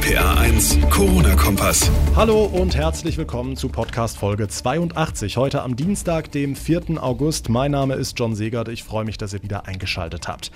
RPA 1, Corona-Kompass. Hallo und herzlich willkommen zu Podcast Folge 82. Heute am Dienstag, dem 4. August. Mein Name ist John Segert. Ich freue mich, dass ihr wieder eingeschaltet habt.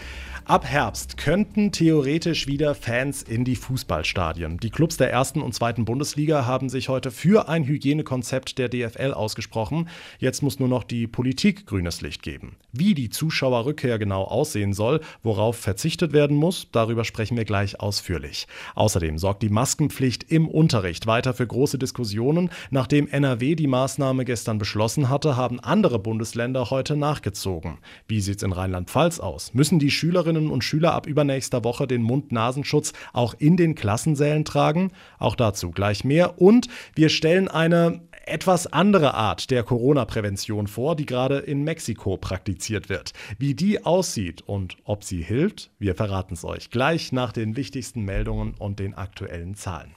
Ab Herbst könnten theoretisch wieder Fans in die Fußballstadien. Die Clubs der ersten und zweiten Bundesliga haben sich heute für ein Hygienekonzept der DFL ausgesprochen. Jetzt muss nur noch die Politik grünes Licht geben. Wie die Zuschauerrückkehr genau aussehen soll, worauf verzichtet werden muss, darüber sprechen wir gleich ausführlich. Außerdem sorgt die Maskenpflicht im Unterricht weiter für große Diskussionen. Nachdem NRW die Maßnahme gestern beschlossen hatte, haben andere Bundesländer heute nachgezogen. Wie sieht es in Rheinland-Pfalz aus? Müssen die Schülerinnen Schülerinnen und Schüler ab übernächster Woche den Mund-Nasenschutz auch in den Klassensälen tragen? Auch dazu gleich mehr. Und wir stellen eine etwas andere Art der Corona-Prävention vor, die gerade in Mexiko praktiziert wird. Wie die aussieht und ob sie hilft, wir verraten es euch gleich nach den wichtigsten Meldungen und den aktuellen Zahlen.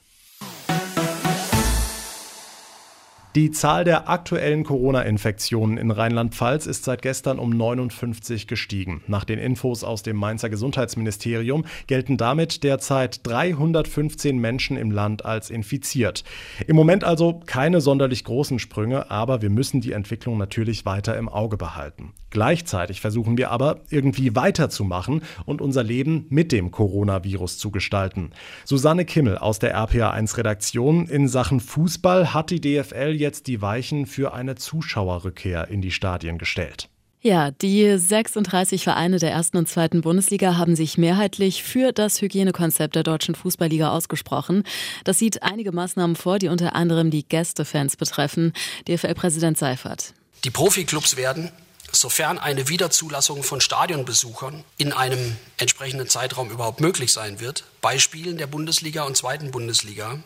Die Zahl der aktuellen Corona-Infektionen in Rheinland-Pfalz ist seit gestern um 59 gestiegen. Nach den Infos aus dem Mainzer Gesundheitsministerium gelten damit derzeit 315 Menschen im Land als infiziert. Im Moment also keine sonderlich großen Sprünge, aber wir müssen die Entwicklung natürlich weiter im Auge behalten. Gleichzeitig versuchen wir aber irgendwie weiterzumachen und unser Leben mit dem Coronavirus zu gestalten. Susanne Kimmel aus der RPA1-Redaktion in Sachen Fußball hat die DFL jetzt die Weichen für eine Zuschauerrückkehr in die Stadien gestellt. Ja, die 36 Vereine der ersten und zweiten Bundesliga haben sich mehrheitlich für das Hygienekonzept der deutschen Fußballliga ausgesprochen. Das sieht einige Maßnahmen vor, die unter anderem die Gästefans betreffen. DFL-Präsident Seifert. Die Profiklubs werden, sofern eine Wiederzulassung von Stadionbesuchern in einem entsprechenden Zeitraum überhaupt möglich sein wird, bei Spielen der Bundesliga und zweiten Bundesliga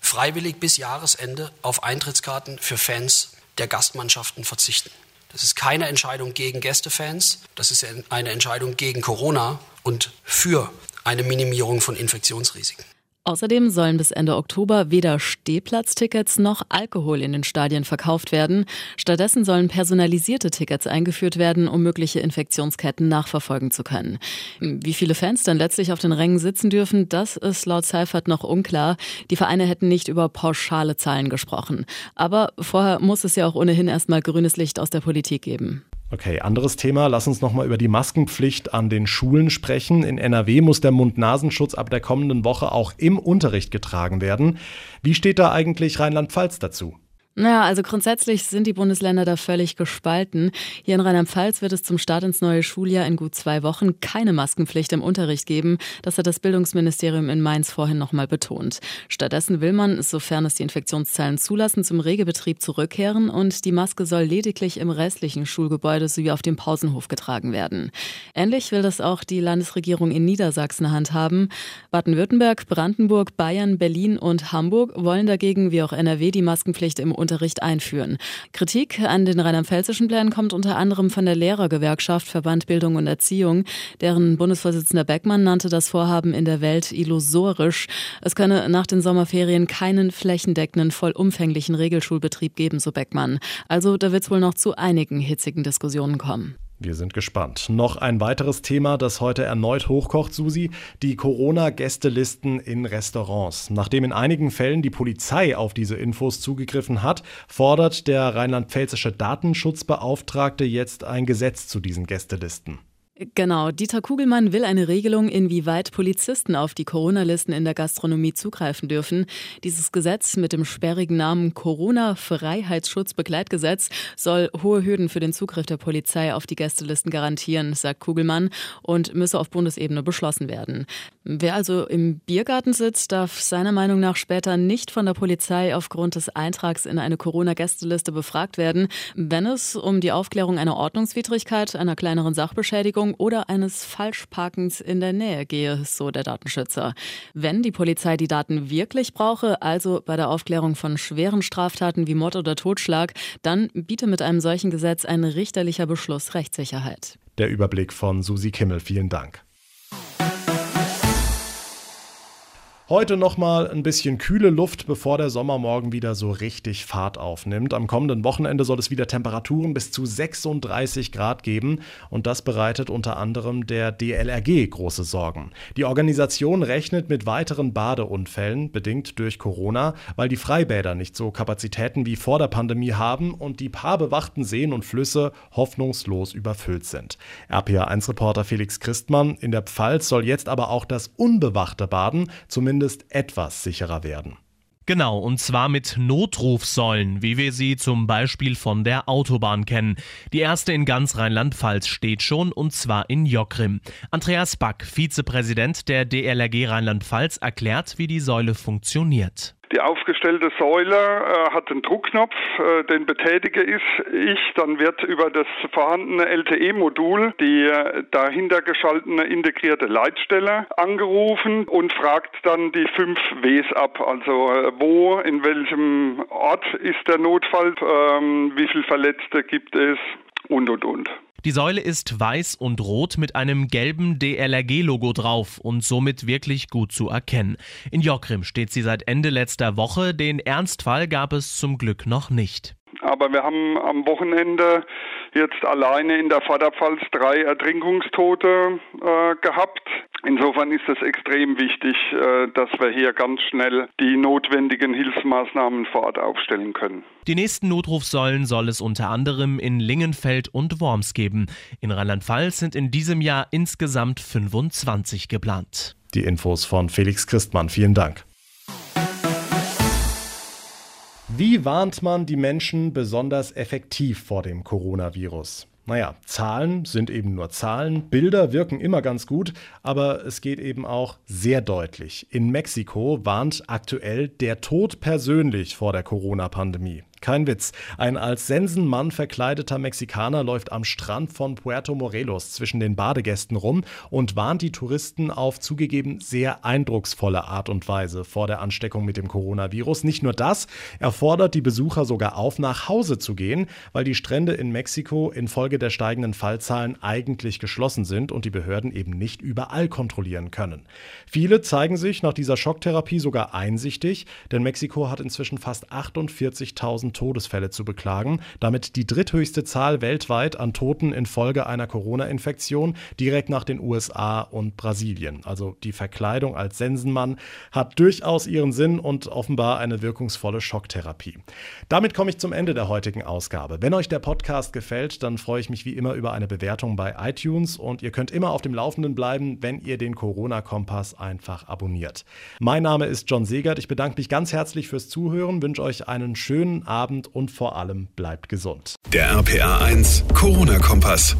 freiwillig bis Jahresende auf Eintrittskarten für Fans der Gastmannschaften verzichten. Das ist keine Entscheidung gegen Gästefans, das ist eine Entscheidung gegen Corona und für eine Minimierung von Infektionsrisiken. Außerdem sollen bis Ende Oktober weder Stehplatztickets noch Alkohol in den Stadien verkauft werden. Stattdessen sollen personalisierte Tickets eingeführt werden, um mögliche Infektionsketten nachverfolgen zu können. Wie viele Fans dann letztlich auf den Rängen sitzen dürfen, das ist laut Seifert noch unklar. Die Vereine hätten nicht über pauschale Zahlen gesprochen. Aber vorher muss es ja auch ohnehin erstmal grünes Licht aus der Politik geben. Okay, anderes Thema. Lass uns nochmal über die Maskenpflicht an den Schulen sprechen. In NRW muss der Mund-Nasenschutz ab der kommenden Woche auch im Unterricht getragen werden. Wie steht da eigentlich Rheinland-Pfalz dazu? Naja, also grundsätzlich sind die Bundesländer da völlig gespalten. Hier in Rheinland-Pfalz wird es zum Start ins neue Schuljahr in gut zwei Wochen keine Maskenpflicht im Unterricht geben. Das hat das Bildungsministerium in Mainz vorhin nochmal betont. Stattdessen will man, sofern es die Infektionszahlen zulassen, zum Regelbetrieb zurückkehren und die Maske soll lediglich im restlichen Schulgebäude sowie auf dem Pausenhof getragen werden. Ähnlich will das auch die Landesregierung in Niedersachsen handhaben. Baden-Württemberg, Brandenburg, Bayern, Berlin und Hamburg wollen dagegen wie auch NRW die Maskenpflicht im Unterricht Unterricht einführen. Kritik an den rheinland-pfälzischen Plänen kommt unter anderem von der Lehrergewerkschaft Verband Bildung und Erziehung. Deren Bundesvorsitzender Beckmann nannte das Vorhaben in der Welt illusorisch. Es könne nach den Sommerferien keinen flächendeckenden, vollumfänglichen Regelschulbetrieb geben, so Beckmann. Also da wird es wohl noch zu einigen hitzigen Diskussionen kommen. Wir sind gespannt. Noch ein weiteres Thema, das heute erneut hochkocht, Susi, die Corona-Gästelisten in Restaurants. Nachdem in einigen Fällen die Polizei auf diese Infos zugegriffen hat, fordert der rheinland-pfälzische Datenschutzbeauftragte jetzt ein Gesetz zu diesen Gästelisten. Genau, Dieter Kugelmann will eine Regelung, inwieweit Polizisten auf die Corona-Listen in der Gastronomie zugreifen dürfen. Dieses Gesetz mit dem sperrigen Namen Corona-Freiheitsschutzbegleitgesetz soll hohe Hürden für den Zugriff der Polizei auf die Gästelisten garantieren, sagt Kugelmann, und müsse auf Bundesebene beschlossen werden. Wer also im Biergarten sitzt, darf seiner Meinung nach später nicht von der Polizei aufgrund des Eintrags in eine Corona-Gästeliste befragt werden, wenn es um die Aufklärung einer Ordnungswidrigkeit, einer kleineren Sachbeschädigung Parkverbot oder eines Falschparkens in der Nähe gehe, so der Datenschützer. Wenn die Polizei die Daten wirklich brauche, also bei der Aufklärung von schweren Straftaten wie Mord oder Totschlag, dann biete mit einem solchen Gesetz ein richterlicher Beschluss Rechtssicherheit. Der Überblick von Susi Kimmel. Vielen Dank. Heute nochmal ein bisschen kühle Luft, bevor der Sommer morgen wieder so richtig Fahrt aufnimmt. Am kommenden Wochenende soll es wieder Temperaturen bis zu 36 Grad geben und das bereitet unter anderem der DLRG große Sorgen. Die Organisation rechnet mit weiteren Badeunfällen, bedingt durch Corona, weil die Freibäder nicht so Kapazitäten wie vor der Pandemie haben und die paar bewachten Seen und Flüsse hoffnungslos überfüllt sind. RPA1-Reporter Felix Christmann in der Pfalz soll jetzt aber auch das unbewachte Baden zumindest zumindest etwas sicherer werden. Genau, und zwar mit Notrufsäulen, wie wir sie zum Beispiel von der Autobahn kennen. Die erste in ganz Rheinland-Pfalz steht schon, und zwar in Jockrim. Andreas Back, Vizepräsident der DLRG Rheinland-Pfalz, erklärt, wie die Säule funktioniert. Die aufgestellte Säule äh, hat einen Druckknopf, äh, den betätige ich, dann wird über das vorhandene LTE-Modul die äh, dahinter geschaltete integrierte Leitstelle angerufen und fragt dann die fünf Ws ab, also äh, wo, in welchem Ort ist der Notfall, ähm, wie viele Verletzte gibt es und und und. Die Säule ist weiß und rot mit einem gelben DLRG-Logo drauf und somit wirklich gut zu erkennen. In Jockrim steht sie seit Ende letzter Woche. Den Ernstfall gab es zum Glück noch nicht. Aber wir haben am Wochenende jetzt alleine in der Vorderpfalz drei Ertrinkungstote äh, gehabt. Insofern ist es extrem wichtig, äh, dass wir hier ganz schnell die notwendigen Hilfsmaßnahmen vor Ort aufstellen können. Die nächsten Notrufsäulen soll es unter anderem in Lingenfeld und Worms geben. In Rheinland-Pfalz sind in diesem Jahr insgesamt 25 geplant. Die Infos von Felix Christmann. Vielen Dank. Wie warnt man die Menschen besonders effektiv vor dem Coronavirus? Naja, Zahlen sind eben nur Zahlen, Bilder wirken immer ganz gut, aber es geht eben auch sehr deutlich. In Mexiko warnt aktuell der Tod persönlich vor der Corona-Pandemie. Kein Witz. Ein als Sensenmann verkleideter Mexikaner läuft am Strand von Puerto Morelos zwischen den Badegästen rum und warnt die Touristen auf zugegeben sehr eindrucksvolle Art und Weise vor der Ansteckung mit dem Coronavirus. Nicht nur das, er fordert die Besucher sogar auf, nach Hause zu gehen, weil die Strände in Mexiko infolge der steigenden Fallzahlen eigentlich geschlossen sind und die Behörden eben nicht überall kontrollieren können. Viele zeigen sich nach dieser Schocktherapie sogar einsichtig, denn Mexiko hat inzwischen fast 48.000 Todesfälle zu beklagen, damit die dritthöchste Zahl weltweit an Toten infolge einer Corona-Infektion direkt nach den USA und Brasilien. Also die Verkleidung als Sensenmann hat durchaus ihren Sinn und offenbar eine wirkungsvolle Schocktherapie. Damit komme ich zum Ende der heutigen Ausgabe. Wenn euch der Podcast gefällt, dann freue ich mich wie immer über eine Bewertung bei iTunes und ihr könnt immer auf dem Laufenden bleiben, wenn ihr den Corona-Kompass einfach abonniert. Mein Name ist John Segert. Ich bedanke mich ganz herzlich fürs Zuhören, wünsche euch einen schönen Abend und vor allem bleibt gesund. Der RPA 1 Corona-Kompass.